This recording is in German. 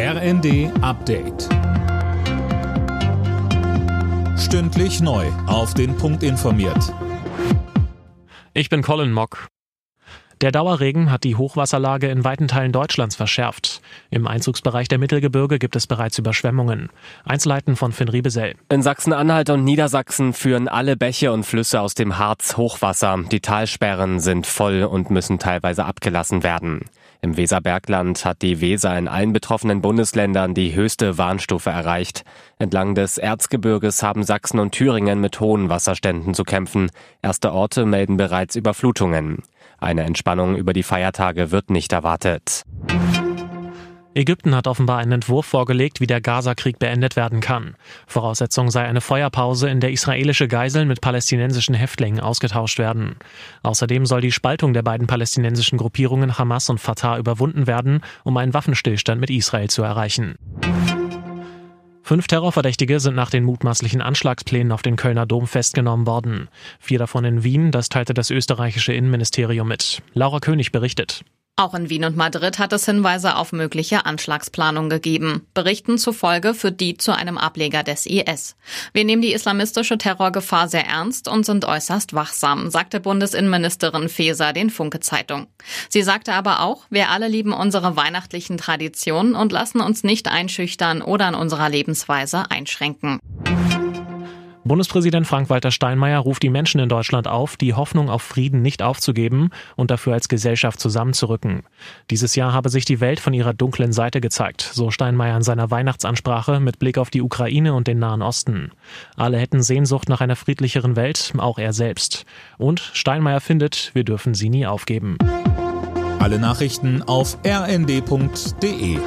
RND Update. Stündlich neu. Auf den Punkt informiert. Ich bin Colin Mock. Der Dauerregen hat die Hochwasserlage in weiten Teilen Deutschlands verschärft. Im Einzugsbereich der Mittelgebirge gibt es bereits Überschwemmungen. Einzelheiten von Finn Riebesell. In Sachsen-Anhalt und Niedersachsen führen alle Bäche und Flüsse aus dem Harz Hochwasser. Die Talsperren sind voll und müssen teilweise abgelassen werden. Im Weserbergland hat die Weser in allen betroffenen Bundesländern die höchste Warnstufe erreicht. Entlang des Erzgebirges haben Sachsen und Thüringen mit hohen Wasserständen zu kämpfen. Erste Orte melden bereits Überflutungen. Eine Entspannung über die Feiertage wird nicht erwartet. Ägypten hat offenbar einen Entwurf vorgelegt, wie der Gaza-Krieg beendet werden kann. Voraussetzung sei eine Feuerpause, in der israelische Geiseln mit palästinensischen Häftlingen ausgetauscht werden. Außerdem soll die Spaltung der beiden palästinensischen Gruppierungen Hamas und Fatah überwunden werden, um einen Waffenstillstand mit Israel zu erreichen. Fünf Terrorverdächtige sind nach den mutmaßlichen Anschlagsplänen auf den Kölner Dom festgenommen worden. Vier davon in Wien, das teilte das österreichische Innenministerium mit. Laura König berichtet. Auch in Wien und Madrid hat es Hinweise auf mögliche Anschlagsplanung gegeben. Berichten zufolge führt die zu einem Ableger des IS. Wir nehmen die islamistische Terrorgefahr sehr ernst und sind äußerst wachsam, sagte Bundesinnenministerin Faeser den Funke Zeitung. Sie sagte aber auch, wir alle lieben unsere weihnachtlichen Traditionen und lassen uns nicht einschüchtern oder an unserer Lebensweise einschränken. Bundespräsident Frank-Walter Steinmeier ruft die Menschen in Deutschland auf, die Hoffnung auf Frieden nicht aufzugeben und dafür als Gesellschaft zusammenzurücken. Dieses Jahr habe sich die Welt von ihrer dunklen Seite gezeigt, so Steinmeier in seiner Weihnachtsansprache mit Blick auf die Ukraine und den Nahen Osten. Alle hätten Sehnsucht nach einer friedlicheren Welt, auch er selbst. Und Steinmeier findet, wir dürfen sie nie aufgeben. Alle Nachrichten auf rnd.de